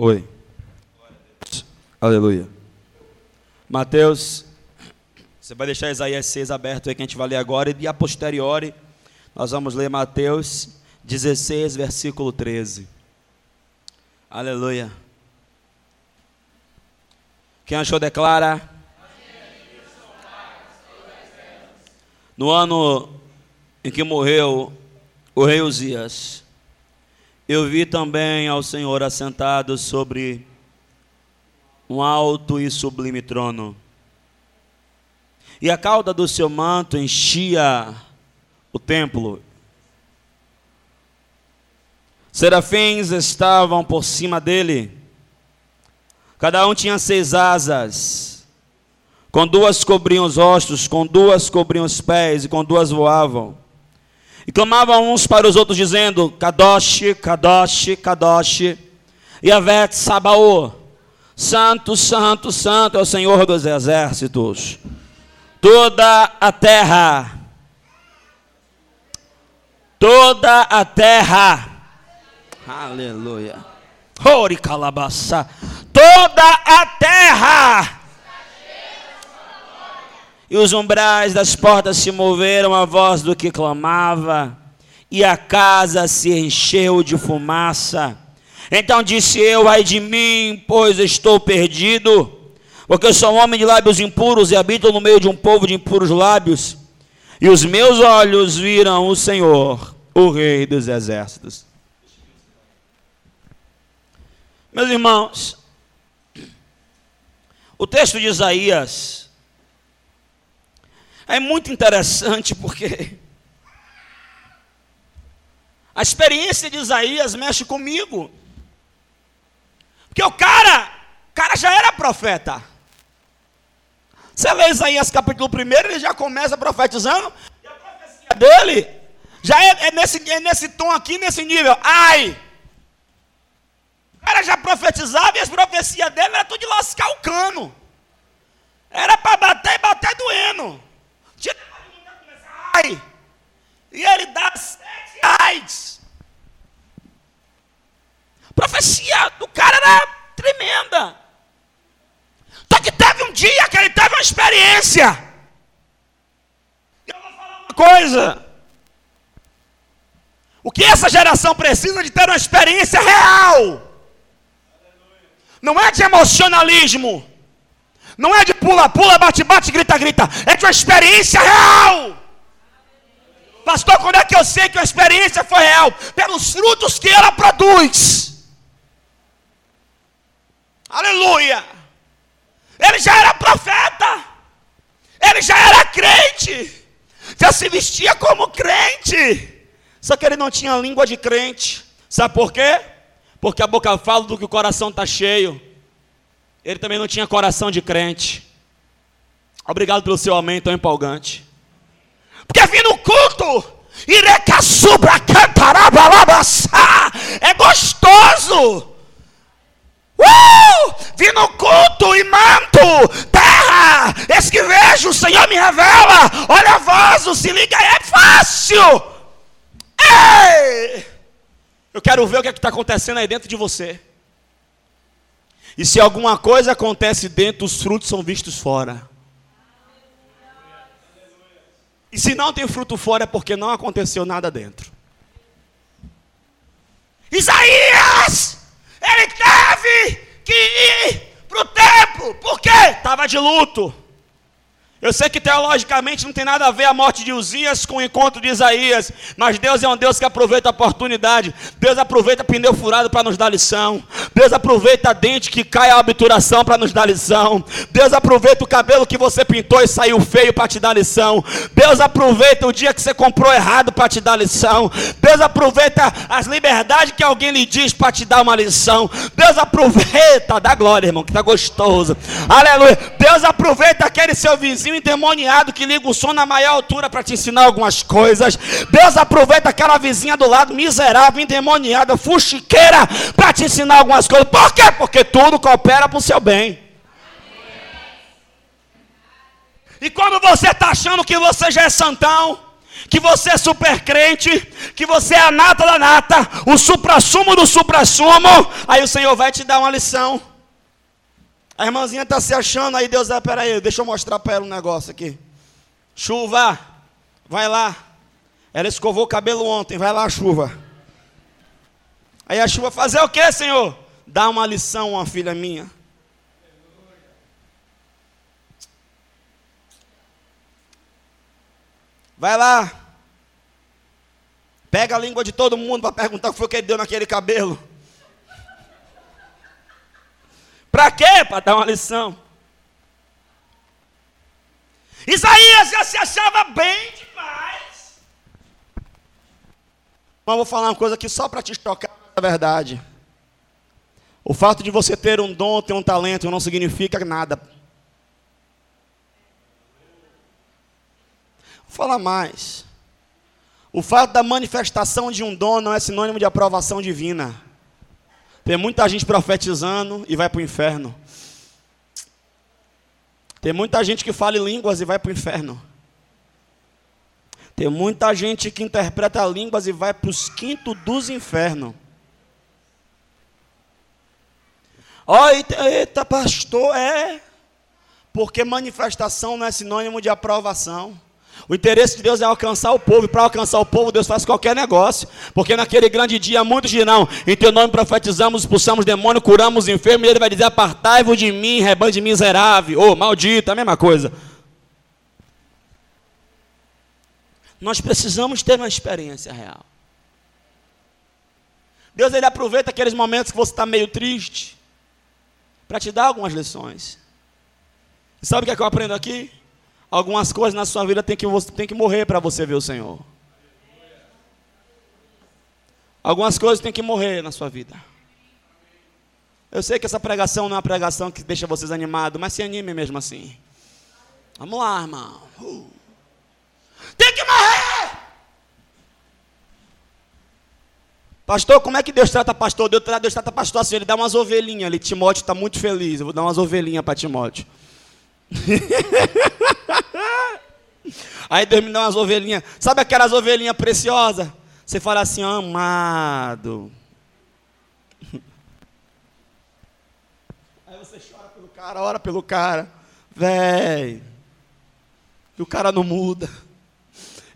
Oi. Aleluia. Mateus, você vai deixar Isaías 6 aberto aí que a gente vai ler agora e a posteriori nós vamos ler Mateus 16, versículo 13. Aleluia. Quem achou declara? No ano em que morreu o rei Uzias, eu vi também ao Senhor assentado sobre um alto e sublime trono. E a cauda do seu manto enchia o templo. Serafins estavam por cima dele Cada um tinha seis asas. Com duas cobriam os rostos, com duas cobriam os pés, e com duas voavam. E clamavam uns para os outros, dizendo: Kadosh, Kadosh, Kadosh, Yavet Sabaô, Santo, Santo, Santo é o Senhor dos exércitos. Toda a terra, toda a terra, aleluia, Ori calabaça toda a terra. E os umbrais das portas se moveram a voz do que clamava, e a casa se encheu de fumaça. Então disse eu: Ai de mim, pois estou perdido, porque eu sou um homem de lábios impuros e habito no meio de um povo de impuros lábios. E os meus olhos viram o Senhor, o Rei dos exércitos. Meus irmãos, o texto de Isaías é muito interessante porque a experiência de Isaías mexe comigo. Porque o cara, o cara já era profeta. Você lê Isaías capítulo 1, ele já começa profetizando, e a profecia dele já é, é, nesse, é nesse tom aqui, nesse nível. Ai! O cara já profetizava e as profecias dele era tudo de lascar o cano. Era para bater e bater doendo. Ai! E ele dá sete. A profecia do cara era tremenda. Só que teve um dia que ele teve uma experiência. Eu vou falar uma coisa. O que essa geração precisa de ter uma experiência real. Não é de emocionalismo. Não é de pula, pula, bate, bate, grita, grita. É de uma experiência real. Pastor, quando é que eu sei que a experiência foi real? Pelos frutos que ela produz. Aleluia. Ele já era profeta. Ele já era crente. Já se vestia como crente. Só que ele não tinha língua de crente. Sabe por quê? Porque a boca fala do que o coração está cheio. Ele também não tinha coração de crente. Obrigado pelo seu amém tão empolgante. Porque vim no culto, irecaçubra cantarabalabassa, é gostoso. Uh! Vim no culto e manto, terra, esse que vejo, o Senhor me revela. Olha vaso, se liga, é fácil. Ei! Eu quero ver o que é está acontecendo aí dentro de você. E se alguma coisa acontece dentro, os frutos são vistos fora. E se não tem fruto fora é porque não aconteceu nada dentro. Isaías, ele teve que ir para o templo, por quê? Estava de luto. Eu sei que teologicamente não tem nada a ver a morte de Uzias com o encontro de Isaías, mas Deus é um Deus que aproveita a oportunidade. Deus aproveita pneu furado para nos dar lição. Deus aproveita dente que cai a obturação para nos dar lição. Deus aproveita o cabelo que você pintou e saiu feio para te dar lição. Deus aproveita o dia que você comprou errado para te dar lição. Deus aproveita as liberdades que alguém lhe diz para te dar uma lição. Deus aproveita, dá glória, irmão, que está gostoso. Aleluia. Deus aproveita aquele seu vizinho vizinho endemoniado que liga o som na maior altura para te ensinar algumas coisas. Deus aproveita aquela vizinha do lado miserável, endemoniada, fuxiqueira, para te ensinar algumas coisas. Por quê? Porque tudo coopera para o seu bem. E quando você está achando que você já é santão, que você é super crente, que você é a nata da nata, o supra-sumo do supra-sumo, aí o Senhor vai te dar uma lição. A irmãzinha está se achando, aí Deus, ah, peraí, deixa eu mostrar para ela um negócio aqui. Chuva, vai lá. Ela escovou o cabelo ontem, vai lá, chuva. Aí a chuva, fazer o que, Senhor? Dá uma lição uma filha minha. Vai lá. Pega a língua de todo mundo para perguntar o que foi que ele deu naquele cabelo. Para quê? Para dar uma lição. Isaías já se achava bem demais. Mas vou falar uma coisa aqui só para te tocar na verdade. O fato de você ter um dom, ter um talento, não significa nada. Vou falar mais. O fato da manifestação de um dom não é sinônimo de aprovação divina. Tem muita gente profetizando e vai para o inferno. Tem muita gente que fala línguas e vai para o inferno. Tem muita gente que interpreta línguas e vai para os quintos dos infernos. Oh, eita, pastor, é. Porque manifestação não é sinônimo de aprovação. O interesse de Deus é alcançar o povo, e para alcançar o povo, Deus faz qualquer negócio. Porque naquele grande dia, muitos dirão: Em teu nome profetizamos, expulsamos demônio, curamos enfermo, e ele vai dizer: Apartai-vos de mim, rebanho de miserável, ou oh, maldito, a mesma coisa. Nós precisamos ter uma experiência real. Deus ele aproveita aqueles momentos que você está meio triste para te dar algumas lições. E sabe o que, é que eu aprendo aqui? Algumas coisas na sua vida tem que, tem que morrer para você ver o Senhor. Algumas coisas tem que morrer na sua vida. Eu sei que essa pregação não é uma pregação que deixa vocês animados, mas se anime mesmo assim. Vamos lá, irmão. Uh. Tem que morrer! Pastor, como é que Deus trata pastor? Deus, trata pastor assim, ele dá umas ovelhinhas ali. Timóteo está muito feliz. Eu vou dar umas ovelhinhas para Timóteo. Aí Deus me dá umas ovelhinhas. Sabe aquelas ovelhinhas preciosas? Você fala assim, amado. Aí você chora pelo cara, ora pelo cara. Véi. E o cara não muda.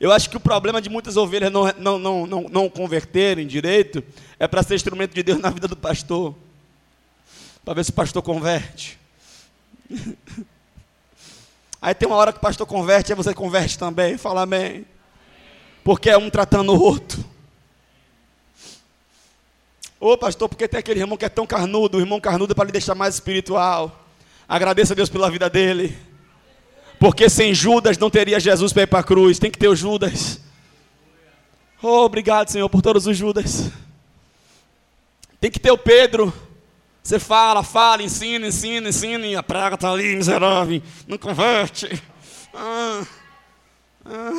Eu acho que o problema de muitas ovelhas não, não, não, não, não converterem direito é para ser instrumento de Deus na vida do pastor. Para ver se o pastor converte. Aí tem uma hora que o pastor converte, aí você converte também. Fala amém. Porque é um tratando o outro. Ô pastor, porque tem aquele irmão que é tão carnudo, o irmão carnudo é para lhe deixar mais espiritual. Agradeça a Deus pela vida dele. Porque sem Judas não teria Jesus para ir para a cruz. Tem que ter o Judas. Oh, obrigado, Senhor, por todos os Judas. Tem que ter o Pedro. Você fala, fala, ensina, ensina, ensina, e a praga está ali, miserável, não converte. Ah, ah.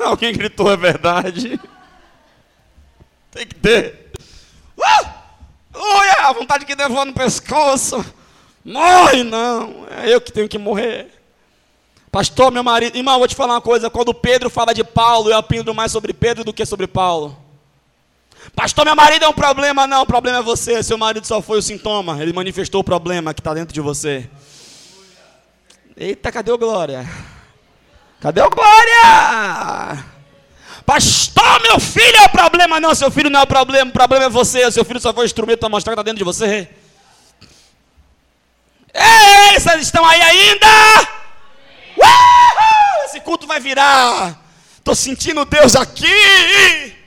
Alguém gritou, é verdade. Tem que ter. Uh! A vontade que levou no pescoço. Morre, não. É eu que tenho que morrer. Pastor, meu marido. Irmão, vou te falar uma coisa. Quando Pedro fala de Paulo, eu aprendo mais sobre Pedro do que sobre Paulo. Pastor, meu marido é um problema. Não, o problema é você. Seu marido só foi o sintoma. Ele manifestou o problema que está dentro de você. Eita, cadê o Glória? Cadê o Glória? Pastor, meu filho é o problema. Não, seu filho não é o problema. O problema é você. Seu filho só foi o instrumento para mostrar que está dentro de você. Ei, vocês estão aí ainda? Uhul! Esse culto vai virar. Estou sentindo Deus aqui.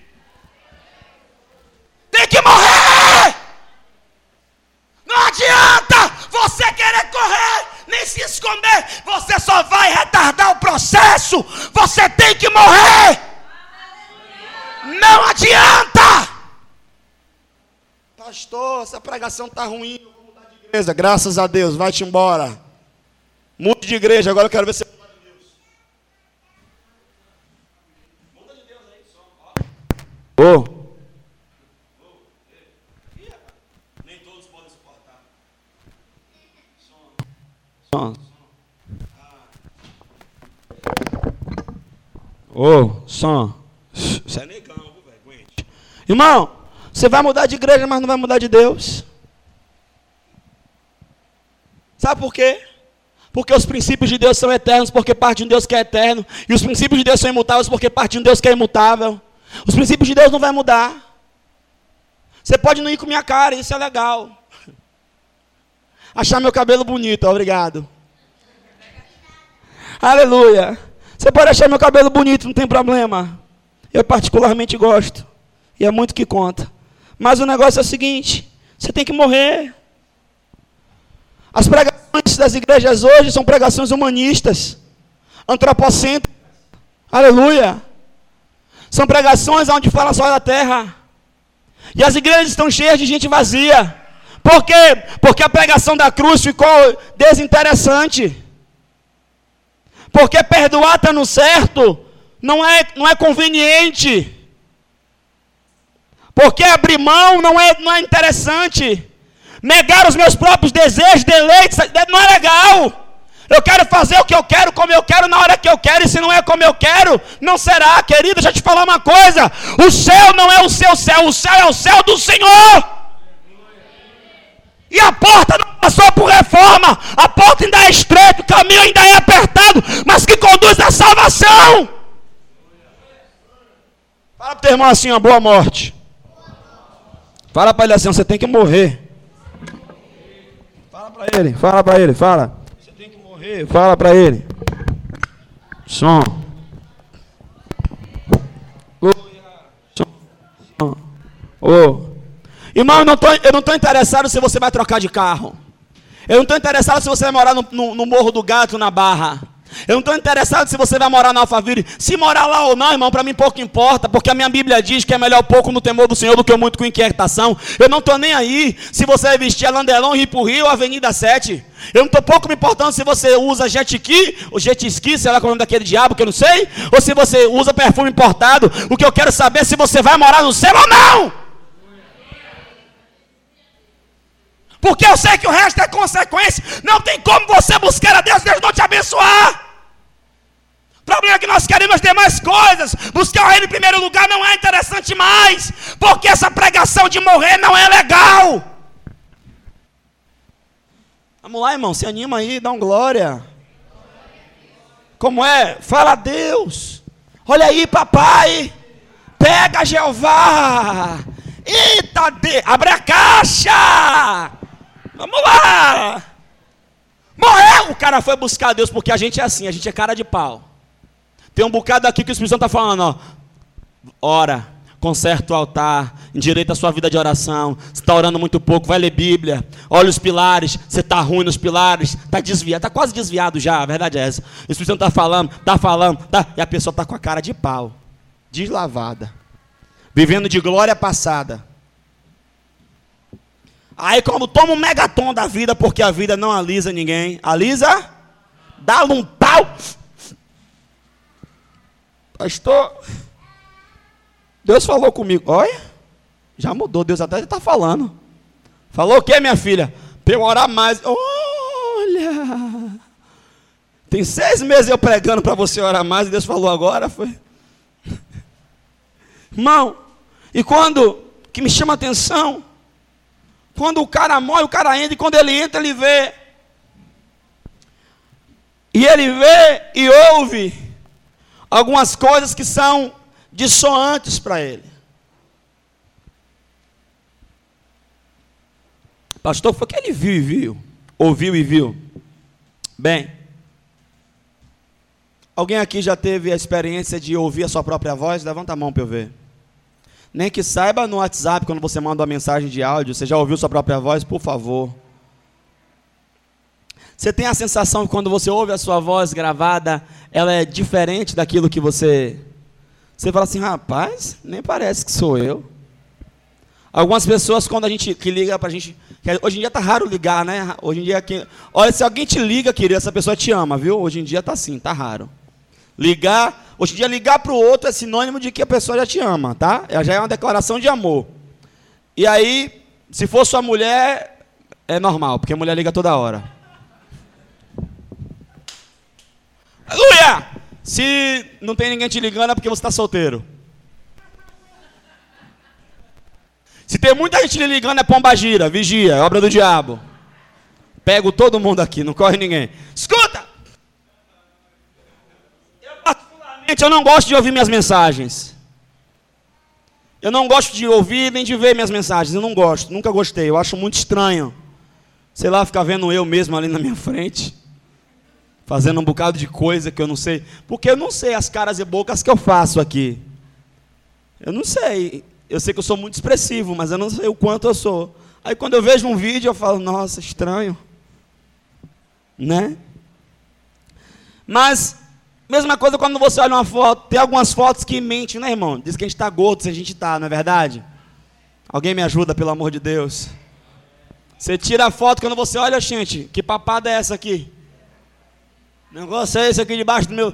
Tem que morrer. Não adianta você querer correr, nem se esconder. Você só vai retardar o processo. Você tem que morrer. Não adianta. Pastor, essa pregação está ruim. Eu vou mudar de igreja. Graças a Deus. Vai-te embora. Mude de igreja, agora eu quero ver você muda de Deus. Muda de Deus aí, só. Ô. Nem todos podem suportar. Ô, som. Isso é negão, velho. Irmão, você vai mudar de igreja, mas não vai mudar de Deus. Sabe por quê? Porque os princípios de Deus são eternos, porque parte de um Deus que é eterno. E os princípios de Deus são imutáveis, porque parte de um Deus que é imutável. Os princípios de Deus não vai mudar. Você pode não ir com minha cara, isso é legal. Achar meu cabelo bonito, obrigado. Aleluia. Você pode achar meu cabelo bonito, não tem problema. Eu particularmente gosto. E é muito que conta. Mas o negócio é o seguinte: você tem que morrer. As pregações das igrejas hoje são pregações humanistas, antropocêntricas. Aleluia. São pregações onde fala só da terra. E as igrejas estão cheias de gente vazia. Por quê? Porque a pregação da cruz ficou desinteressante. Porque perdoar está no certo não é, não é conveniente. Porque abrir mão não é, não é interessante. Negar os meus próprios desejos, deleites, não é legal. Eu quero fazer o que eu quero, como eu quero, na hora que eu quero, e se não é como eu quero, não será, querido. Deixa eu te falar uma coisa: o céu não é o seu céu, o céu é o céu do Senhor. E a porta não passou por reforma, a porta ainda é estreita, o caminho ainda é apertado, mas que conduz à salvação. Fala para o teu irmão assim, uma boa morte. Fala para ele assim, você tem que morrer. Fala para ele, fala para ele, fala. Você tem que morrer, fala para ele. Som. Som. Oh. Irmão, eu não estou interessado se você vai trocar de carro. Eu não estou interessado se você vai morar no, no, no Morro do Gato, na Barra. Eu não estou interessado se você vai morar na Alphaville. Se morar lá ou não, irmão, para mim pouco importa, porque a minha Bíblia diz que é melhor pouco no temor do Senhor do que muito com inquietação. Eu não estou nem aí se você vai vestir a Landelão, Rio por Rio, Avenida 7. Eu não estou pouco me importando se você usa jet ski, ou jet ski, sei lá qual é o nome daquele diabo que eu não sei, ou se você usa perfume importado. O que eu quero saber é se você vai morar no céu ou não. Porque eu sei que o resto é consequência. Não tem como você buscar a Deus, Deus não te abençoar. O problema é que nós queremos ter mais coisas. Buscar o reino em primeiro lugar não é interessante mais, porque essa pregação de morrer não é legal. Vamos lá, irmão, se anima aí, dá um glória. Como é? Fala a Deus. Olha aí, papai. Pega Jeová. Eita, de... abre a caixa. Vamos lá! Morreu! O cara foi buscar Deus porque a gente é assim, a gente é cara de pau. Tem um bocado aqui que o Espírito Santo está falando, ó. Ora, conserta o altar, endireita a sua vida de oração. Você está orando muito pouco, vai ler Bíblia. Olha os pilares, você está ruim nos pilares, está desviado, está quase desviado já, a verdade é essa. O Espírito Santo está falando, está falando, tá, e a pessoa está com a cara de pau, deslavada, vivendo de glória passada. Aí, como toma um megatom da vida, porque a vida não alisa ninguém, alisa, dá um pau. Pastor, Deus falou comigo. Olha, já mudou, Deus até está falando. Falou o que, minha filha? Para eu orar mais. Olha, tem seis meses eu pregando para você orar mais e Deus falou agora. Foi. Irmão, e quando que me chama a atenção quando o cara morre, o cara entra, e quando ele entra, ele vê. E ele vê e ouve algumas coisas que são dissoantes para ele. Pastor, foi que ele viu e viu. Ouviu e viu. Bem, alguém aqui já teve a experiência de ouvir a sua própria voz? Levanta a mão para eu ver. Nem que saiba no WhatsApp, quando você manda uma mensagem de áudio, você já ouviu sua própria voz? Por favor. Você tem a sensação que quando você ouve a sua voz gravada, ela é diferente daquilo que você. Você fala assim, rapaz, nem parece que sou eu. Algumas pessoas, quando a gente que liga pra gente. Hoje em dia tá raro ligar, né? Hoje em dia. Que, olha, se alguém te liga, querido, essa pessoa te ama, viu? Hoje em dia tá assim, tá raro. Ligar, hoje em dia ligar para o outro é sinônimo de que a pessoa já te ama, tá? Já é uma declaração de amor. E aí, se for sua mulher, é normal, porque a mulher liga toda hora. Aleluia! Se não tem ninguém te ligando é porque você está solteiro. Se tem muita gente lhe ligando é pomba gira, vigia, é obra do diabo. Pego todo mundo aqui, não corre ninguém. Escuta! Eu particularmente eu não gosto de ouvir minhas mensagens. Eu não gosto de ouvir nem de ver minhas mensagens. Eu não gosto, nunca gostei. Eu acho muito estranho. Sei lá, ficar vendo eu mesmo ali na minha frente. Fazendo um bocado de coisa que eu não sei. Porque eu não sei as caras e bocas que eu faço aqui. Eu não sei. Eu sei que eu sou muito expressivo, mas eu não sei o quanto eu sou. Aí quando eu vejo um vídeo, eu falo, nossa, estranho. Né? Mas Mesma coisa quando você olha uma foto, tem algumas fotos que mentem, né, irmão? Diz que a gente está gordo se a gente está, não é verdade? Alguém me ajuda, pelo amor de Deus. Você tira a foto quando você olha, gente, que papada é essa aqui? Negócio é esse aqui debaixo do meu.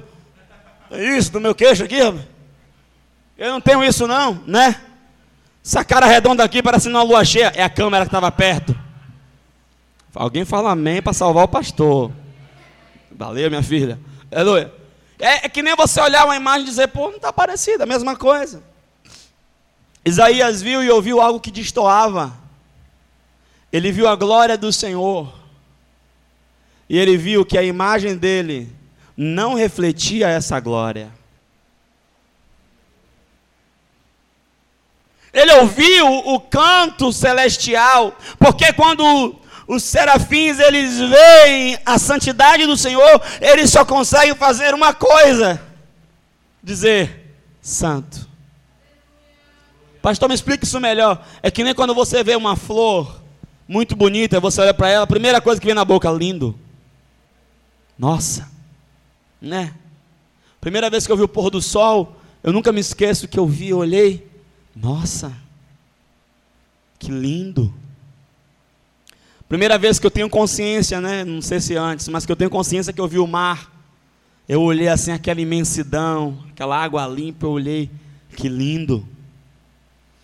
É isso, do meu queixo aqui, rapaz? Eu não tenho isso não, né? Essa cara redonda aqui parece uma lua cheia. É a câmera que estava perto. Alguém fala amém para salvar o pastor. Valeu, minha filha. Aleluia. É, é que nem você olhar uma imagem e dizer, pô, não está parecida, a mesma coisa. Isaías viu e ouviu algo que destoava. Ele viu a glória do Senhor. E ele viu que a imagem dele não refletia essa glória. Ele ouviu o canto celestial, porque quando os serafins, eles veem a santidade do Senhor, eles só conseguem fazer uma coisa: dizer santo. Pastor, me explica isso melhor. É que nem quando você vê uma flor muito bonita, você olha para ela, a primeira coisa que vem na boca, lindo. Nossa, né? Primeira vez que eu vi o pôr do sol, eu nunca me esqueço que eu vi, eu olhei, nossa, que lindo. Primeira vez que eu tenho consciência, né? Não sei se antes, mas que eu tenho consciência que eu vi o mar. Eu olhei assim aquela imensidão, aquela água limpa, eu olhei, que lindo.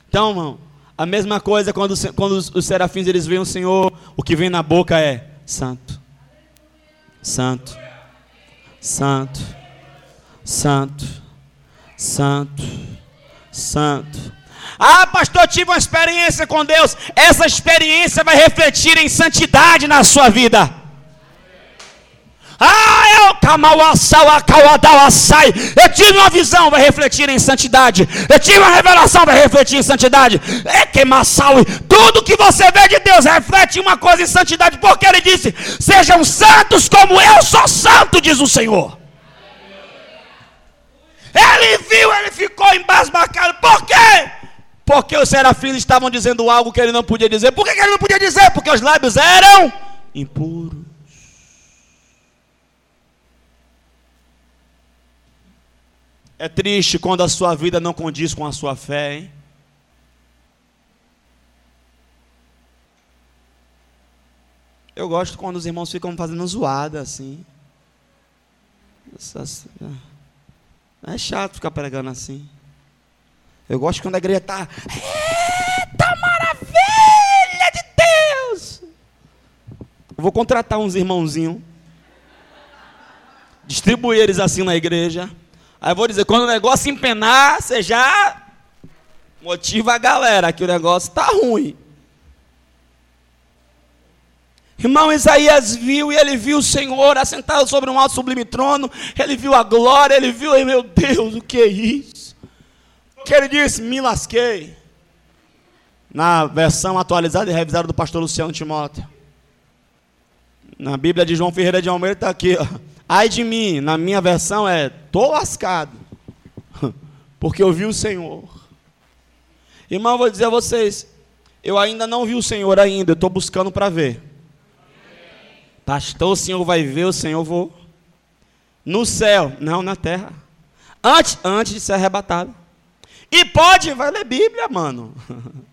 Então, irmão, a mesma coisa quando, quando os, os serafins eles veem o Senhor, o que vem na boca é santo. Santo. Santo. Santo. Santo. Santo. Ah, pastor, tive uma experiência com Deus. Essa experiência vai refletir em santidade na sua vida. Ah, eu Eu tive uma visão, vai refletir em santidade. Eu tive uma revelação, vai refletir em santidade. É que tudo que você vê de Deus reflete uma coisa em santidade, porque ele disse: "Sejam santos como eu sou santo", diz o Senhor. Ele viu, ele ficou embasbacado. Por quê? Porque os serafins estavam dizendo algo que ele não podia dizer. Por que ele não podia dizer? Porque os lábios eram impuros. É triste quando a sua vida não condiz com a sua fé, hein? Eu gosto quando os irmãos ficam fazendo zoada assim. É chato ficar pregando assim. Eu gosto quando a igreja está. Eita maravilha de Deus! Eu vou contratar uns irmãozinhos. Distribuir eles assim na igreja. Aí vou dizer, quando o negócio empenar, você já motiva a galera que o negócio está ruim. Irmão Isaías viu e ele viu o Senhor assentado sobre um alto sublime trono. Ele viu a glória, ele viu, meu Deus, o que é isso? Que ele disse? Me lasquei. Na versão atualizada e revisada do pastor Luciano Timóteo. Na Bíblia de João Ferreira de Almeida está aqui. Ó. Ai de mim, na minha versão é: tô lascado. Porque eu vi o Senhor. Irmão, eu vou dizer a vocês: eu ainda não vi o Senhor ainda, eu estou buscando para ver. Pastor, o Senhor vai ver, o Senhor vou. No céu, não na terra. Antes, antes de ser arrebatado. E pode, vai ler Bíblia, mano.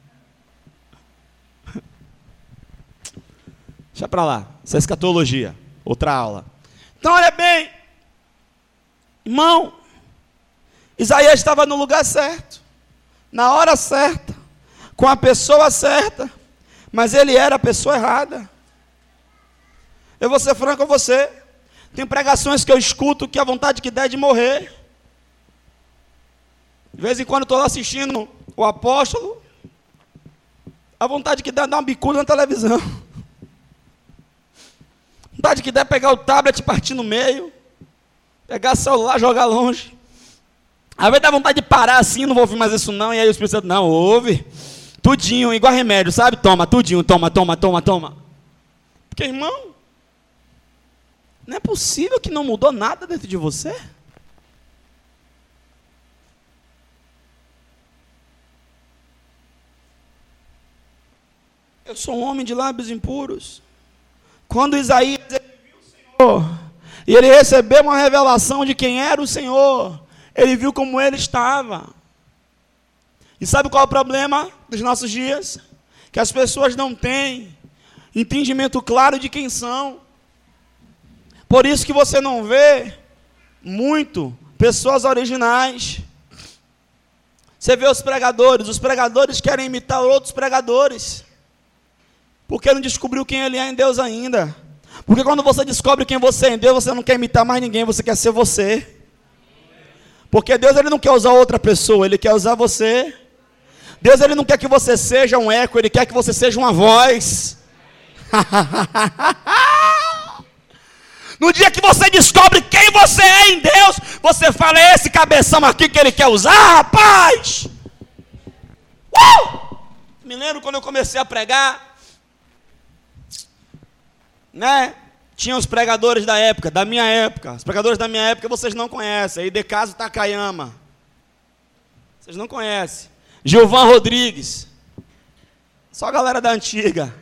Deixa para lá. Isso é escatologia. Outra aula. Então, olha bem. Irmão, Isaías estava no lugar certo, na hora certa, com a pessoa certa, mas ele era a pessoa errada. Eu vou ser franco com você. Tem pregações que eu escuto que a vontade que der é de morrer. De vez em quando estou lá assistindo o apóstolo, a vontade que dá é dar uma bicuda na televisão. A vontade que der é pegar o tablet e partir no meio. Pegar o celular, jogar longe. Às vezes dá vontade de parar assim, não vou ouvir mais isso não. E aí o Espírito não, ouve. Tudinho, igual remédio, sabe? Toma, tudinho, toma, toma, toma, toma. Porque, irmão, não é possível que não mudou nada dentro de você? Eu sou um homem de lábios impuros. Quando Isaías viu o Senhor, e ele recebeu uma revelação de quem era o Senhor, ele viu como ele estava. E sabe qual é o problema dos nossos dias? Que as pessoas não têm entendimento claro de quem são. Por isso que você não vê muito pessoas originais. Você vê os pregadores, os pregadores querem imitar outros pregadores. Porque não descobriu quem ele é em Deus ainda. Porque quando você descobre quem você é em Deus, você não quer imitar mais ninguém, você quer ser você. Porque Deus ele não quer usar outra pessoa, ele quer usar você. Deus ele não quer que você seja um eco, ele quer que você seja uma voz. No dia que você descobre quem você é em Deus, você fala: é esse cabeção aqui que ele quer usar, rapaz. Uh! Me lembro quando eu comecei a pregar, né? Tinha os pregadores da época, da minha época. Os pregadores da minha época vocês não conhecem. Aí de caso Takayama. Vocês não conhecem. Gilvan Rodrigues. Só a galera da antiga.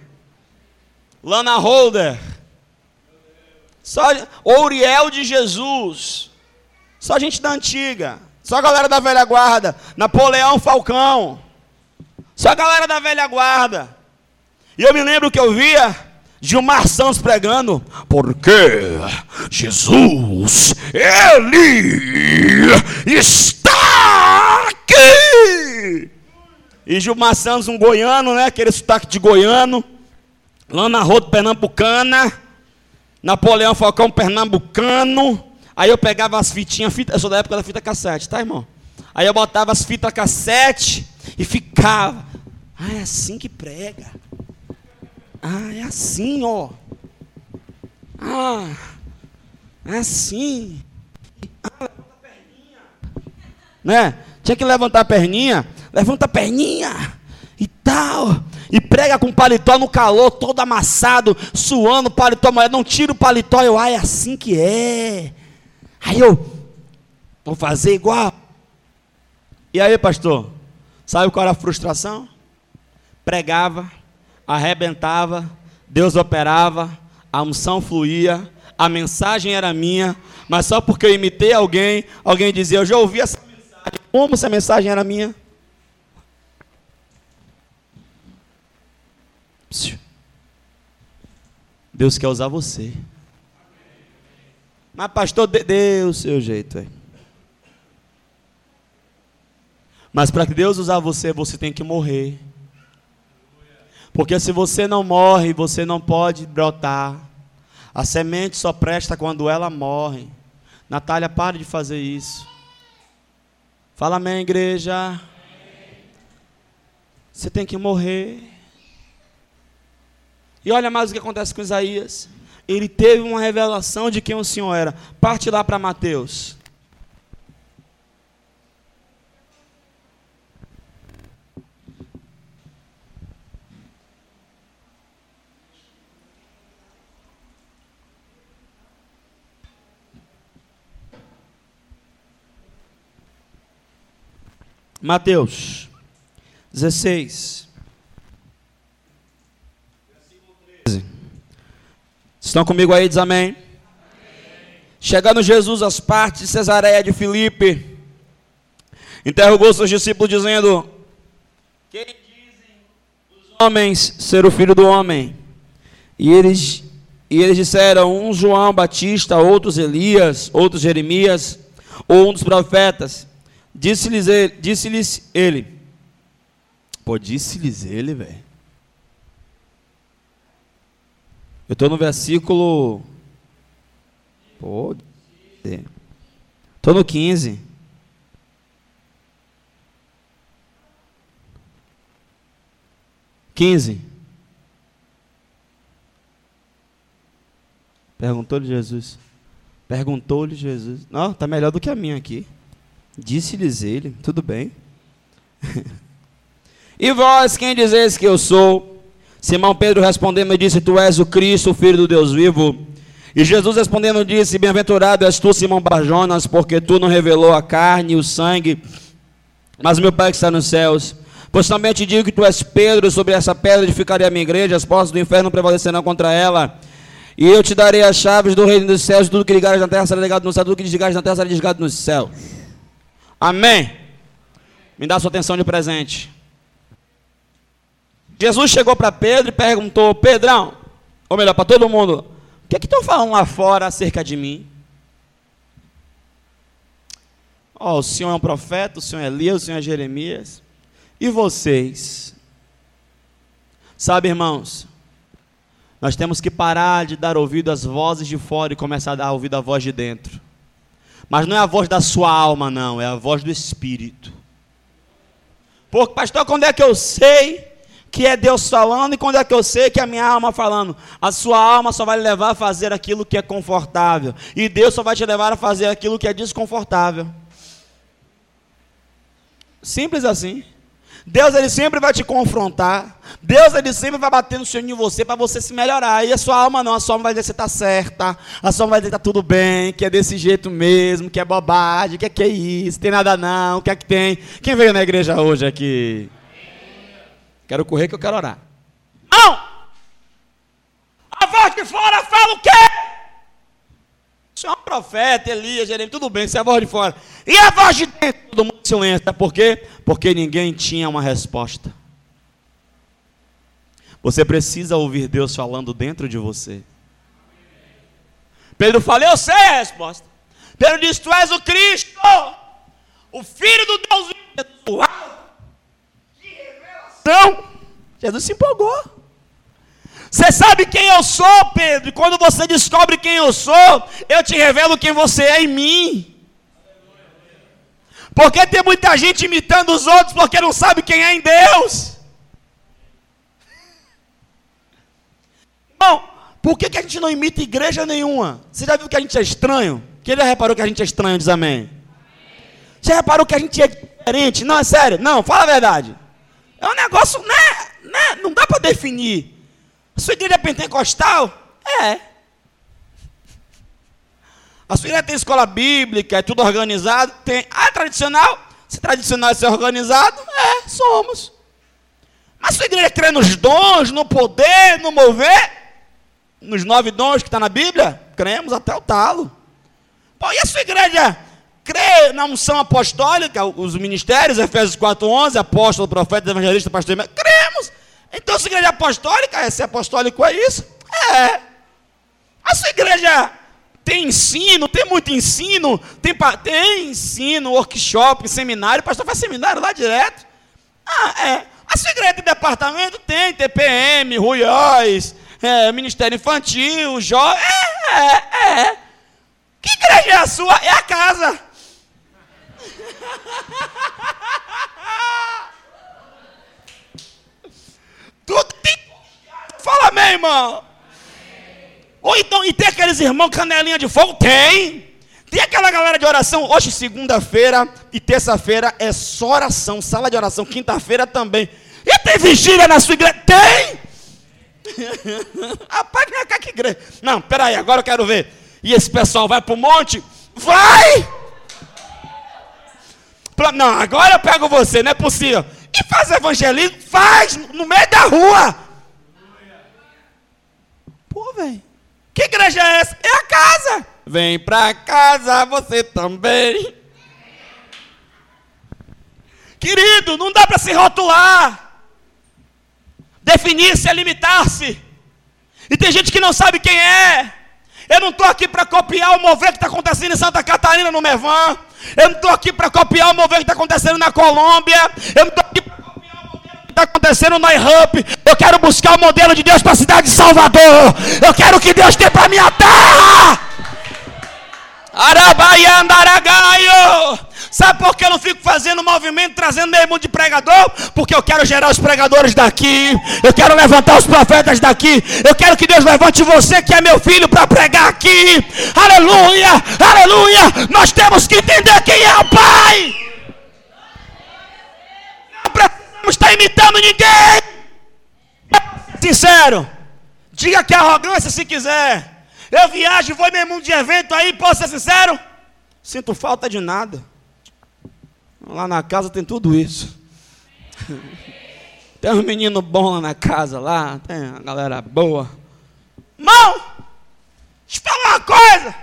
Lana Holder. Só Ouriel de Jesus. Só gente da antiga. Só a galera da velha guarda. Napoleão Falcão. Só a galera da velha guarda. E eu me lembro que eu via Gilmar Santos pregando, porque Jesus, Ele está aqui. E Gilmar Santos, um goiano, né? Aquele sotaque de goiano. Lana Rodo Pernambucana. Napoleão Falcão Pernambucano. Aí eu pegava as fitinhas, fita, eu sou da época da fita cassete, tá, irmão? Aí eu botava as fitas cassete e ficava. Ah, é assim que prega. Ah, é assim, ó. Ah, é assim. Ah, levanta a perninha. Né? Tinha que levantar a perninha. Levanta a perninha. E tal e prega com paletó no calor, todo amassado, suando, paletó molhado, não tira o paletó, eu, ah, é assim que é. Aí eu, vou fazer igual. E aí, pastor, sabe qual era a frustração? Pregava, arrebentava, Deus operava, a unção fluía, a mensagem era minha, mas só porque eu imitei alguém, alguém dizia, eu já ouvi essa mensagem, como essa mensagem era minha? Deus quer usar você. Mas, pastor, dê o seu jeito. Aí. Mas para que Deus usar você, você tem que morrer. Porque se você não morre, você não pode brotar. A semente só presta quando ela morre. Natália, pare de fazer isso. Fala amém, igreja. Você tem que morrer. E olha mais o que acontece com Isaías. Ele teve uma revelação de quem o Senhor era. Parte lá para Mateus. Mateus 16. Estão comigo aí? Diz amém. amém. Chegando Jesus às partes de Cesareia de Filipe, interrogou seus discípulos dizendo: Quem dizem os homens ser o filho do homem? E eles, e eles disseram: Um João Batista, outros Elias, outros Jeremias, ou um dos profetas. Disse-lhes ele, disse ele. Pô, disse-lhes ele, velho. Eu estou no versículo Pode. Tô no 15. Quinze. Perguntou-lhe Jesus. Perguntou-lhe Jesus. Não, tá melhor do que a minha aqui. Disse-lhes ele, tudo bem. e vós, quem dizeis que eu sou? Simão Pedro respondendo disse: Tu és o Cristo, o Filho do Deus vivo. E Jesus respondendo disse: Bem-aventurado és tu, Simão Barjonas, porque tu não revelou a carne e o sangue, mas meu Pai que está nos céus. Pois também te digo que tu és Pedro, sobre essa pedra edificarei a minha igreja, as portas do inferno prevalecerão contra ela. E eu te darei as chaves do reino dos céus, tudo que ligares na terra será ligado no céu, tudo que desligares na terra será desligado no céu. Amém. Me dá sua atenção de presente. Jesus chegou para Pedro e perguntou: Pedrão, ou melhor, para todo mundo, o que é que estão falando lá fora acerca de mim? Ó, oh, o senhor é um profeta, o senhor é Elias, o senhor é Jeremias. E vocês? Sabe, irmãos, nós temos que parar de dar ouvido às vozes de fora e começar a dar ouvido à voz de dentro. Mas não é a voz da sua alma, não, é a voz do Espírito. Porque, pastor, quando é que eu sei que é Deus falando e quando é que eu sei que é a minha alma falando? A sua alma só vai levar a fazer aquilo que é confortável. E Deus só vai te levar a fazer aquilo que é desconfortável. Simples assim. Deus ele sempre vai te confrontar. Deus ele sempre vai bater no seu em você para você se melhorar. E a sua alma não, a sua alma vai dizer que você está certa. A sua alma vai dizer que está tudo bem, que é desse jeito mesmo, que é bobagem, que é que é isso, tem nada não, o que é que tem. Quem veio na igreja hoje aqui? Quero correr que eu quero orar. Não! A voz de fora fala o quê? Você é um profeta, Elias, Jeremias, tudo bem, você é a voz de fora. E a voz de dentro? Todo mundo silêncio. Por quê? Porque ninguém tinha uma resposta. Você precisa ouvir Deus falando dentro de você. Pedro falou, eu sei a resposta. Pedro disse, tu és o Cristo, o Filho do Deus vivo. Que revelação! Jesus se empolgou. Você sabe quem eu sou, Pedro? E quando você descobre quem eu sou, eu te revelo quem você é em mim. Porque tem muita gente imitando os outros porque não sabe quem é em Deus. Bom, por que, que a gente não imita igreja nenhuma? Você já viu que a gente é estranho? Quem já reparou que a gente é estranho? Diz amém. Você reparou que a gente é diferente? Não, é sério. Não, fala a verdade. É um negócio, né? né não dá para definir. A sua igreja é pentecostal? É. A sua igreja tem escola bíblica, é tudo organizado? Tem. Ah, é tradicional? Se tradicional é ser organizado? É, somos. Mas sua igreja crê nos dons, no poder, no mover? Nos nove dons que está na Bíblia? Cremos até o talo. Pô, e a sua igreja crê na unção apostólica, os ministérios, Efésios 4.11, apóstolo, profeta, evangelista, pastor, cremos. Então, sua igreja apostólica, é ser apostólico é isso? É. A sua igreja tem ensino, tem muito ensino, tem, tem ensino, workshop, seminário, o pastor faz seminário lá direto. Ah, é. A sua igreja tem departamento? Tem, TPM, Ruióis, é, Ministério Infantil, Jó. É, é, é. Que igreja é a sua? É a casa. Tudo tem. Fala amém, irmão. Ou então, e tem aqueles irmãos canelinha de fogo? Tem. Tem aquela galera de oração. Hoje, segunda-feira e terça-feira é só oração. Sala de oração. Quinta-feira também. E tem vigília na sua igreja? Tem. Rapaz, que, que igreja. Não, peraí, agora eu quero ver. E esse pessoal vai para o monte? Vai! Não, agora eu pego você, não é possível. E faz evangelismo? Faz, no meio da rua. Velho. Que igreja é essa? É a casa. Vem pra casa você também. Querido, não dá para se rotular. Definir-se é limitar-se. E tem gente que não sabe quem é. Eu não estou aqui para copiar o mover que está acontecendo em Santa Catarina, no Mervan. Eu não estou aqui para copiar o mover que está acontecendo na Colômbia. Eu não estou aqui para copiar o modelo que está acontecendo no iHub. Eu quero buscar o modelo de Deus para a cidade de Salvador. Eu quero o que Deus tem para minha terra. Arabaiandaragaio. Sabe por que eu não fico fazendo movimento, trazendo meio mundo de pregador? Porque eu quero gerar os pregadores daqui. Eu quero levantar os profetas daqui. Eu quero que Deus levante você, que é meu filho, para pregar aqui. Aleluia, aleluia. Nós temos que entender quem é o Pai. Não estar imitando ninguém. Sincero. Diga que é arrogância se quiser. Eu viajo, vou em mundo de evento aí, posso ser sincero? Sinto falta de nada. Lá na casa tem tudo isso. Tem um menino bom lá na casa, lá, tem uma galera boa. Mão, falar uma coisa.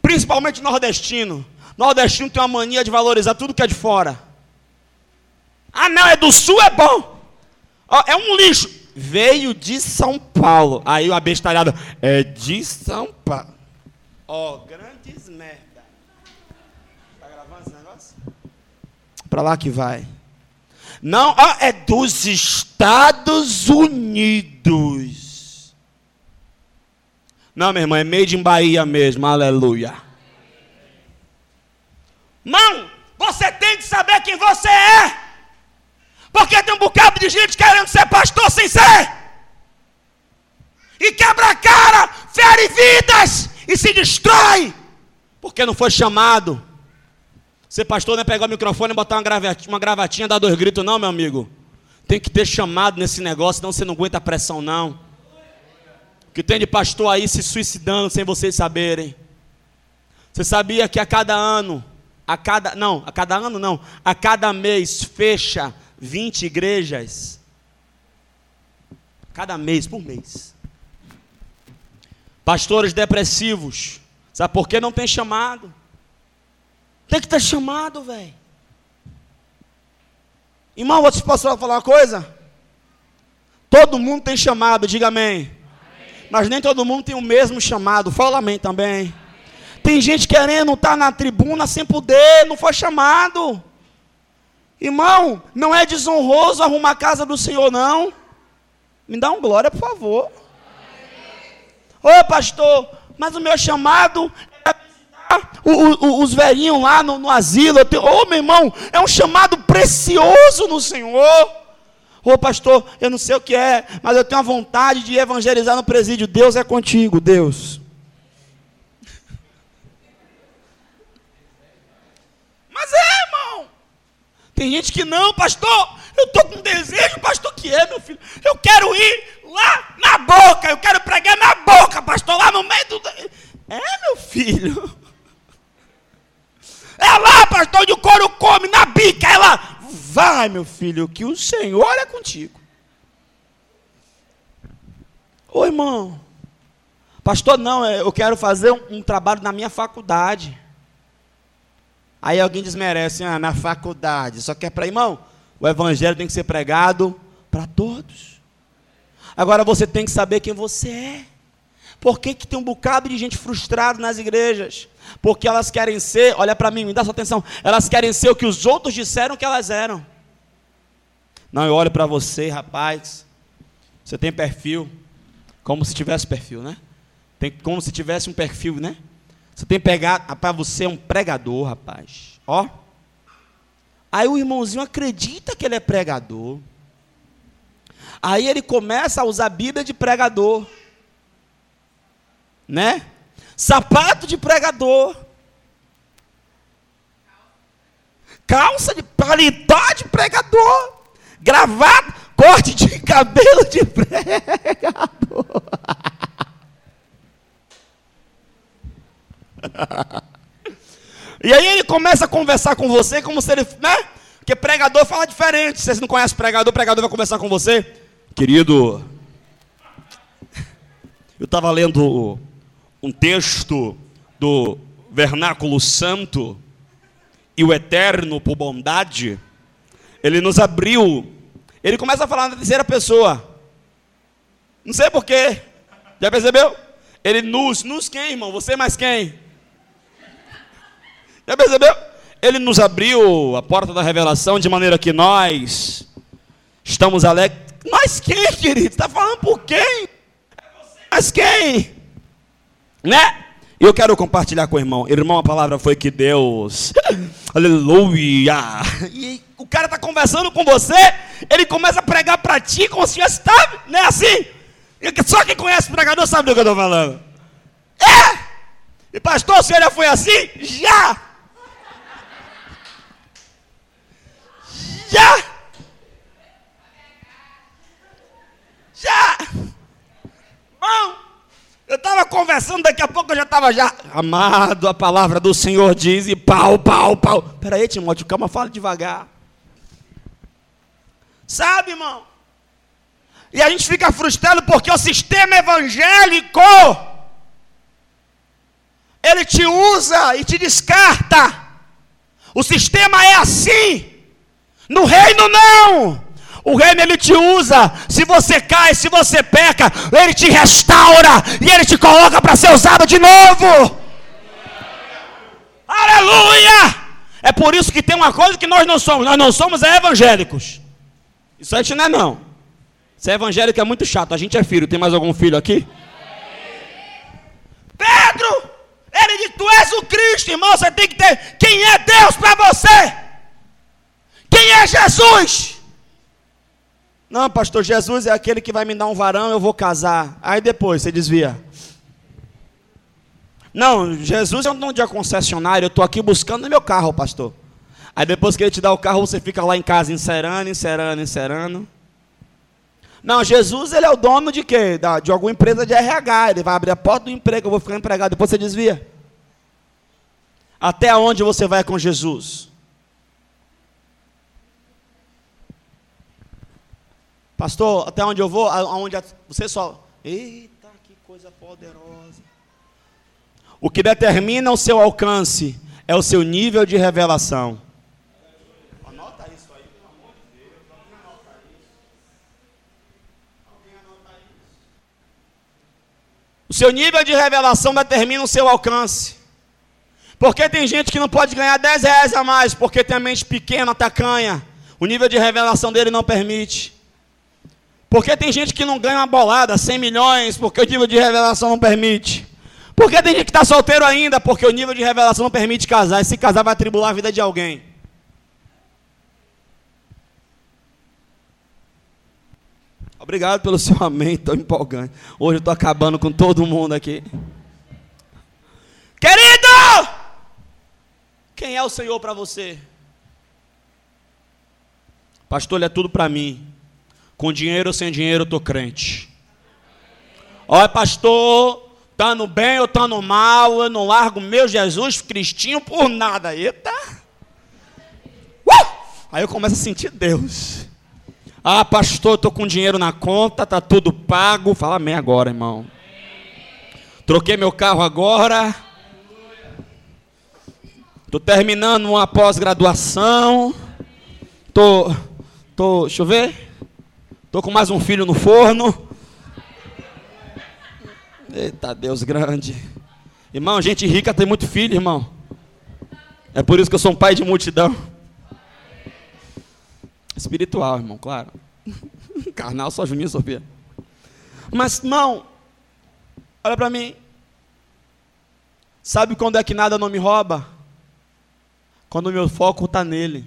Principalmente nordestino. Nordestino tem uma mania de valorizar tudo que é de fora. Ah, não, é do sul, é bom. Ó, é um lixo. Veio de São Paulo. Aí o abestalhado é de São Paulo. Ó, grandes merda. Tá gravando esse negócio? Para lá que vai. Não, ó, é dos Estados Unidos. Não, minha irmã, é made in Bahia mesmo. Aleluia. Mão, você tem que saber quem você é. Porque tem um bocado de gente querendo ser pastor sem ser. E quebra a cara, fere vidas e se destrói. Porque não foi chamado. Ser pastor não é pegar o microfone e botar uma gravatinha, uma gravatinha dar dois gritos, não, meu amigo. Tem que ter chamado nesse negócio, senão você não aguenta a pressão, não. Que tem de pastor aí se suicidando sem vocês saberem. Você sabia que a cada ano, a cada, não, a cada ano não, a cada mês fecha 20 igrejas cada mês por mês. Pastores depressivos. Sabe por que não tem chamado? Tem que ter chamado, velho. Irmão, vou te posso falar uma coisa? Todo mundo tem chamado, diga amém. amém. Mas nem todo mundo tem o mesmo chamado. Fala amém também. Amém. Tem gente querendo estar na tribuna sem poder, não foi chamado. Irmão, não é desonroso arrumar a casa do Senhor, não. Me dá um glória, por favor. Ô pastor, mas o meu chamado é visitar o, o, os velhinhos lá no, no asilo. Ô meu irmão, é um chamado precioso no Senhor. Ô pastor, eu não sei o que é, mas eu tenho a vontade de evangelizar no presídio. Deus é contigo, Deus. Mas é. Tem gente que não, pastor. Eu estou com desejo, pastor, que é, meu filho? Eu quero ir lá na boca, eu quero pregar na boca, pastor, lá no meio do. É, meu filho. É lá, pastor, onde o couro come, na bica, é lá. Vai, meu filho, que o Senhor é contigo. Ô irmão, pastor, não, é, eu quero fazer um, um trabalho na minha faculdade. Aí alguém desmerece, ah, na faculdade. Só que é para irmão, o evangelho tem que ser pregado para todos. Agora você tem que saber quem você é. Por que, que tem um bocado de gente frustrada nas igrejas? Porque elas querem ser, olha para mim, me dá sua atenção, elas querem ser o que os outros disseram que elas eram. Não, eu olho para você, rapaz. Você tem perfil, como se tivesse perfil, né? Tem como se tivesse um perfil, né? Você tem pegado, rapaz, você é um pregador, rapaz. Ó. Aí o irmãozinho acredita que ele é pregador. Aí ele começa a usar a Bíblia de pregador. Né? Sapato de pregador. Calça de paletó de pregador. Gravado, corte de cabelo de pregador. e aí ele começa a conversar com você como se ele, né? Porque pregador fala diferente. Se você não conhece pregador, pregador vai conversar com você. Querido, eu estava lendo um texto do Vernáculo Santo e o Eterno por bondade. Ele nos abriu. Ele começa a falar na terceira pessoa. Não sei porquê. Já percebeu? Ele nos, nos quem, irmão? Você mais quem? Já percebeu? Ele nos abriu a porta da revelação de maneira que nós estamos alegres. Nós quem, querido? Está falando por quem? Mas quem? Né? Eu quero compartilhar com o irmão. Irmão, a palavra foi que Deus. Aleluia. E o cara está conversando com você, ele começa a pregar para ti como se estivesse, tá, não é assim? Só quem conhece o pregador sabe do que eu estou falando. É! E pastor, o senhor já foi assim? Já! Já! Bom, eu estava conversando, daqui a pouco eu já estava já. Amado, a palavra do Senhor diz, e pau, pau, pau. Peraí, Timóteo, calma, fala devagar. Sabe, irmão? E a gente fica frustrado porque o sistema evangélico ele te usa e te descarta. O sistema é assim. No reino não. O reino ele te usa. Se você cai, se você peca, ele te restaura e ele te coloca para ser usado de novo. Aleluia! É por isso que tem uma coisa que nós não somos. Nós não somos evangélicos. Isso a gente não é não. Ser evangélico é muito chato. A gente é filho. Tem mais algum filho aqui? Pedro! Ele diz: Tu és o Cristo, irmão. Você tem que ter. Quem é Deus para você? Quem é Jesus? Não, pastor, Jesus é aquele que vai me dar um varão, eu vou casar. Aí depois você desvia. Não, Jesus é um dono de concessionário, eu estou aqui buscando meu carro, pastor. Aí depois que ele te dá o carro, você fica lá em casa encerando, encerando, encerando. Não, Jesus ele é o dono de quê? Da, de alguma empresa de RH. Ele vai abrir a porta do emprego, eu vou ficar empregado, depois você desvia. Até onde você vai com Jesus? Pastor, até onde eu vou? Aonde você só. Eita, que coisa poderosa. O que determina o seu alcance é o seu nível de revelação. O seu nível de revelação determina o seu alcance. Porque tem gente que não pode ganhar 10 reais a mais, porque tem a mente pequena, tacanha. O nível de revelação dele não permite. Porque tem gente que não ganha uma bolada, 100 milhões, porque o nível de revelação não permite. Porque tem gente que está solteiro ainda, porque o nível de revelação não permite casar. E se casar vai tribular a vida de alguém. Obrigado pelo seu amém, tão empolgante. Hoje eu estou acabando com todo mundo aqui. Querido! Quem é o Senhor para você? Pastor, ele é tudo para mim. Com dinheiro ou sem dinheiro, eu estou crente. Olha, pastor, tá no bem ou tá no mal, eu não largo meu Jesus Cristinho por nada. Eita! Uh! Aí eu começo a sentir Deus. Ah, pastor, estou com dinheiro na conta, está tudo pago. Fala amém agora, irmão. Troquei meu carro agora. Estou terminando uma pós-graduação. Tô, tô, deixa eu ver. Tô com mais um filho no forno. Eita Deus grande. Irmão, gente rica tem muito filho, irmão. É por isso que eu sou um pai de multidão. Espiritual, irmão, claro. Carnal só Juninho Sofia. Mas, irmão, olha para mim. Sabe quando é que nada não me rouba? Quando o meu foco está nele.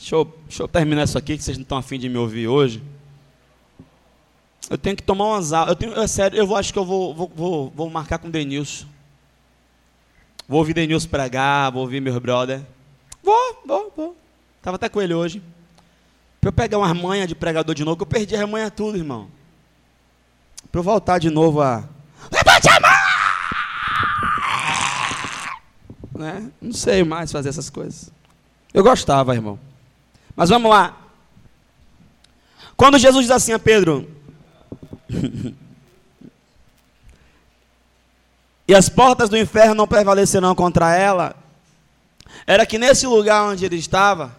Deixa eu, deixa eu terminar isso aqui, que vocês não estão afim de me ouvir hoje. Eu tenho que tomar umas aulas. Eu tenho, é sério, eu vou, acho que eu vou, vou, vou, vou marcar com o Denilson. Vou ouvir Denilson pregar, vou ouvir meus brother. Vou, vou, vou. Estava até com ele hoje. Para eu pegar uma manha de pregador de novo, que eu perdi a manha tudo, irmão. Para eu voltar de novo a. Levante a mão! Né? Não sei mais fazer essas coisas. Eu gostava, irmão. Mas vamos lá. Quando Jesus diz assim a Pedro: e as portas do inferno não prevalecerão contra ela, era que nesse lugar onde ele estava,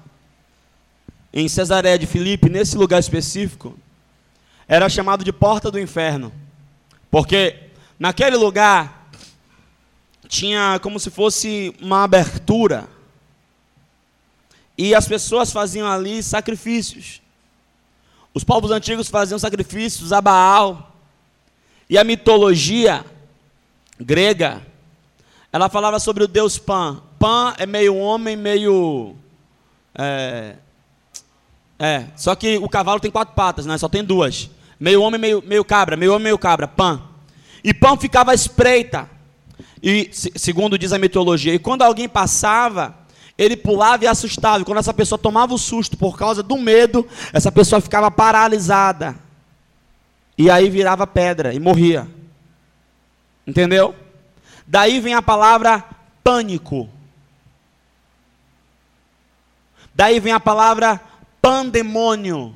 em Cesareia de Filipe, nesse lugar específico, era chamado de porta do inferno, porque naquele lugar tinha como se fosse uma abertura, e as pessoas faziam ali sacrifícios. Os povos antigos faziam sacrifícios a Baal. E a mitologia grega, ela falava sobre o deus Pan. Pan é meio homem, meio. É, é, só que o cavalo tem quatro patas, né? Só tem duas. Meio homem, meio, meio cabra. Meio homem, meio cabra. Pan. E Pan ficava espreita. E segundo diz a mitologia, e quando alguém passava, ele pulava e assustava. E quando essa pessoa tomava o susto por causa do medo, essa pessoa ficava paralisada. E aí virava pedra e morria. Entendeu? Daí vem a palavra pânico. Daí vem a palavra pandemônio.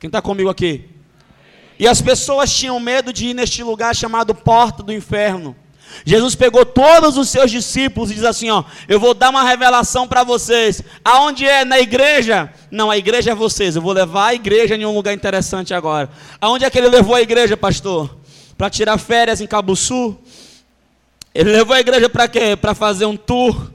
Quem está comigo aqui? E as pessoas tinham medo de ir neste lugar chamado Porta do Inferno. Jesus pegou todos os seus discípulos e diz assim: Ó, eu vou dar uma revelação para vocês. Aonde é? Na igreja? Não, a igreja é vocês. Eu vou levar a igreja em um lugar interessante agora. Aonde é que ele levou a igreja, pastor? Para tirar férias em Cabo Sul? Ele levou a igreja para quê? Para fazer um tour?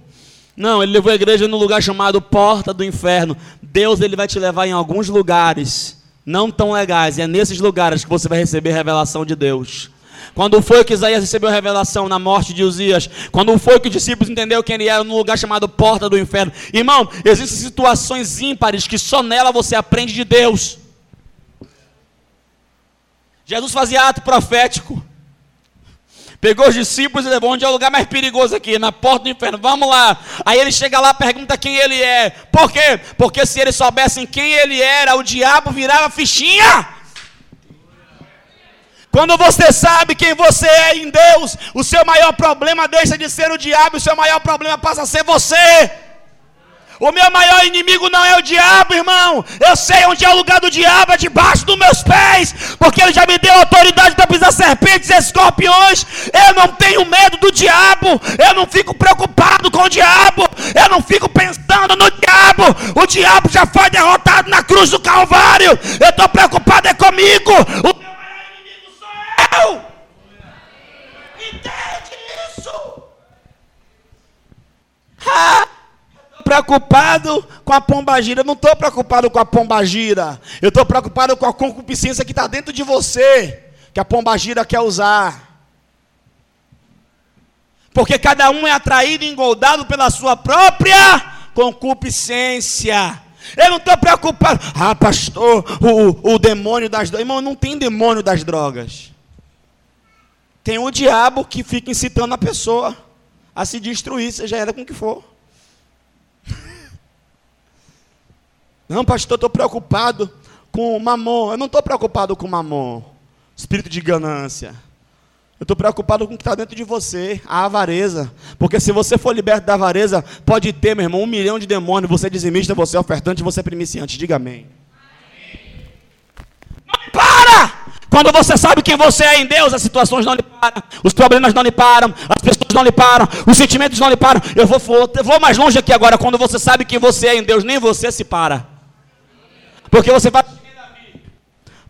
Não, ele levou a igreja num lugar chamado Porta do Inferno. Deus ele vai te levar em alguns lugares não tão legais. E é nesses lugares que você vai receber revelação de Deus. Quando foi que Isaías recebeu revelação na morte de Uzias? Quando foi que os discípulos entenderam quem ele era num lugar chamado Porta do Inferno? Irmão, existem situações ímpares que só nela você aprende de Deus. Jesus fazia ato profético. Pegou os discípulos e levou onde é o lugar mais perigoso aqui, na porta do inferno. Vamos lá. Aí ele chega lá, pergunta quem ele é. Por quê? Porque se eles soubessem quem ele era, o diabo virava fichinha. Quando você sabe quem você é em Deus, o seu maior problema deixa de ser o diabo, o seu maior problema passa a ser você. O meu maior inimigo não é o diabo, irmão. Eu sei onde é o lugar do diabo, é debaixo dos meus pés, porque ele já me deu autoridade para pisar serpentes e escorpiões. Eu não tenho medo do diabo, eu não fico preocupado com o diabo, eu não fico pensando no diabo. O diabo já foi derrotado na cruz do Calvário. Eu estou preocupado é comigo. Ah! preocupado com a pombagira. Eu não estou preocupado com a pombagira. Eu estou preocupado com a concupiscência que está dentro de você, que a pombagira quer usar. Porque cada um é atraído e engoldado pela sua própria concupiscência. Eu não estou preocupado. Ah, pastor, o, o demônio das drogas. Irmão, não tem demônio das drogas. Tem o diabo que fica incitando a pessoa a se destruir, seja ela com que for. Não, pastor, estou preocupado com mamon. Eu não estou preocupado com mamon. Espírito de ganância. Eu estou preocupado com o que está dentro de você, a avareza. Porque se você for liberto da avareza, pode ter, meu irmão, um milhão de demônios. Você é dizimista, você é ofertante, você é primiciante. Diga amém. Não para! Quando você sabe quem você é em Deus, as situações não lhe os problemas não lhe param, as pessoas não lhe param, os sentimentos não lhe param. Eu vou, eu vou mais longe aqui agora. Quando você sabe quem você é em Deus, nem você se para. Porque você vai.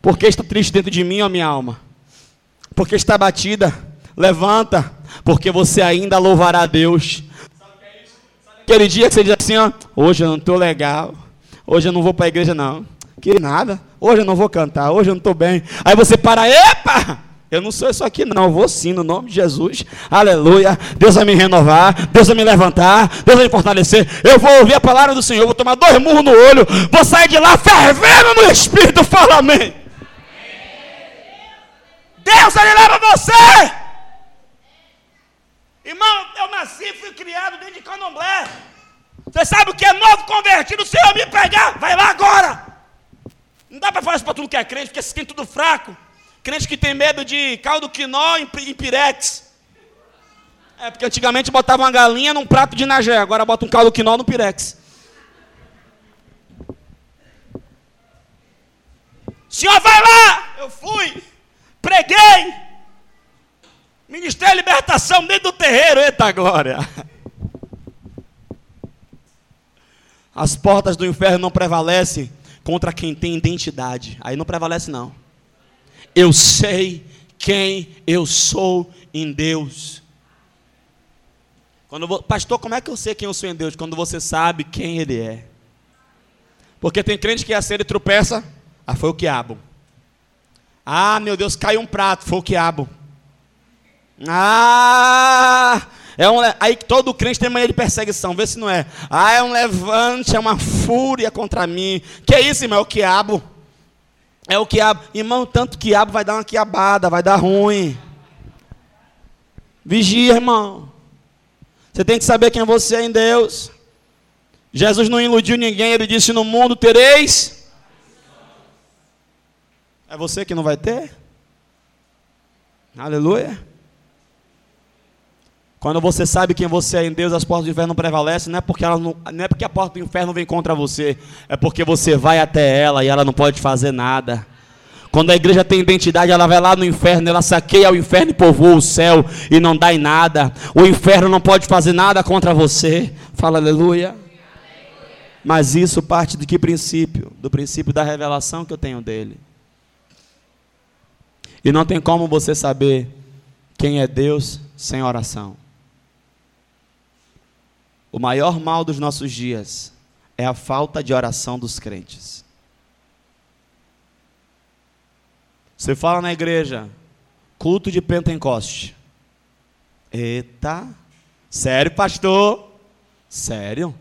Porque está triste dentro de mim, ó minha alma. Porque está batida. Levanta. Porque você ainda louvará a Deus. Aquele dia que você diz assim, ó, hoje eu não estou legal. Hoje eu não vou para a igreja, não. Que nada. Hoje eu não vou cantar. Hoje eu não estou bem. Aí você para, epa! Eu não sou isso aqui, não. Eu vou sim, no nome de Jesus. Aleluia. Deus vai me renovar. Deus vai me levantar. Deus vai me fortalecer. Eu vou ouvir a palavra do Senhor. Vou tomar dois murros no olho. Vou sair de lá fervendo no Espírito. Fala amém. Deus, Ele leva você. Irmão, eu nasci e fui criado dentro de candomblé. Você sabe o que é novo convertido? O Senhor me pegar. Vai lá agora. Não dá para falar isso para tudo que é crente, porque esse é tudo fraco. Crente que tem medo de caldo quinó em pirex. É, porque antigamente botava uma galinha num prato de nagé, agora bota um caldo quinó no pirex. Senhor, vai lá! Eu fui, preguei, ministrei a libertação dentro do terreiro, eita glória! As portas do inferno não prevalecem contra quem tem identidade. Aí não prevalece, não eu sei quem eu sou em Deus. Quando, pastor, como é que eu sei quem eu sou em Deus? Quando você sabe quem Ele é. Porque tem crente que acende e tropeça. Ah, foi o quiabo. Ah, meu Deus, caiu um prato. Foi o quiabo. Ah, é um, aí todo crente tem mania de perseguição, vê se não é. Ah, é um levante, é uma fúria contra mim. Que isso, irmão? É o quiabo. É o quiabo. Irmão, tanto quiabo vai dar uma quiabada, vai dar ruim. Vigia, irmão. Você tem que saber quem você é em Deus. Jesus não iludiu ninguém, ele disse: No mundo tereis. É você que não vai ter? Aleluia. Quando você sabe quem você é em Deus, as portas do inferno prevalecem, não é porque, ela não, não é porque a porta do inferno vem contra você, é porque você vai até ela e ela não pode fazer nada. Quando a igreja tem identidade, ela vai lá no inferno, ela saqueia o inferno e povoa o céu e não dá em nada. O inferno não pode fazer nada contra você. Fala aleluia. Mas isso parte de que princípio? Do princípio da revelação que eu tenho dele. E não tem como você saber quem é Deus sem oração. O maior mal dos nossos dias é a falta de oração dos crentes. Você fala na igreja, culto de Pentecoste. Eita, sério, pastor? Sério?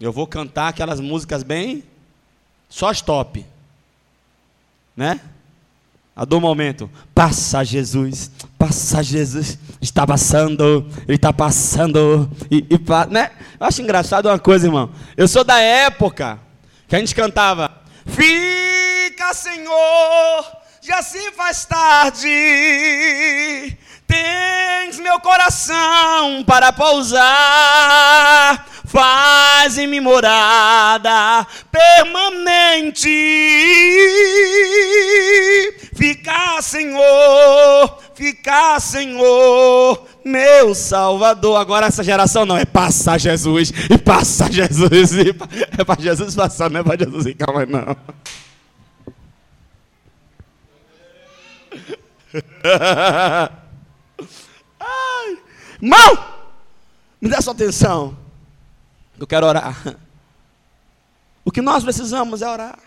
Eu vou cantar aquelas músicas bem só stop. Né? A do momento. Passa Jesus, passa Jesus, está passando, ele está passando. E, e, né? Eu acho engraçado uma coisa, irmão. Eu sou da época que a gente cantava. Fica, Senhor, já se faz tarde. Tens meu coração para pousar. Faz em mim morada permanente. Fica, Senhor, fica, Senhor, meu Salvador. Agora essa geração não é passar Jesus e passar Jesus. E, é para Jesus passar, não é para Jesus ir, calma não. Irmão, me dá sua atenção. Eu quero orar. O que nós precisamos é orar.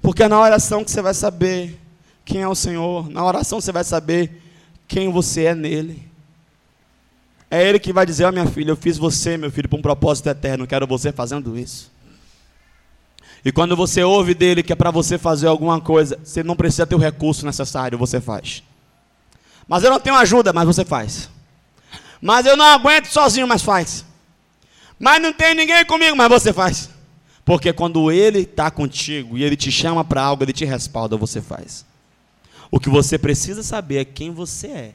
Porque é na oração que você vai saber quem é o Senhor. Na oração você vai saber quem você é nele. É Ele que vai dizer: Ó oh, minha filha, eu fiz você, meu filho, para um propósito eterno. Quero você fazendo isso. E quando você ouve dele que é para você fazer alguma coisa, você não precisa ter o recurso necessário, você faz. Mas eu não tenho ajuda, mas você faz. Mas eu não aguento sozinho, mas faz. Mas não tem ninguém comigo, mas você faz. Porque quando ele está contigo e ele te chama para algo, ele te respalda, você faz. O que você precisa saber é quem você é.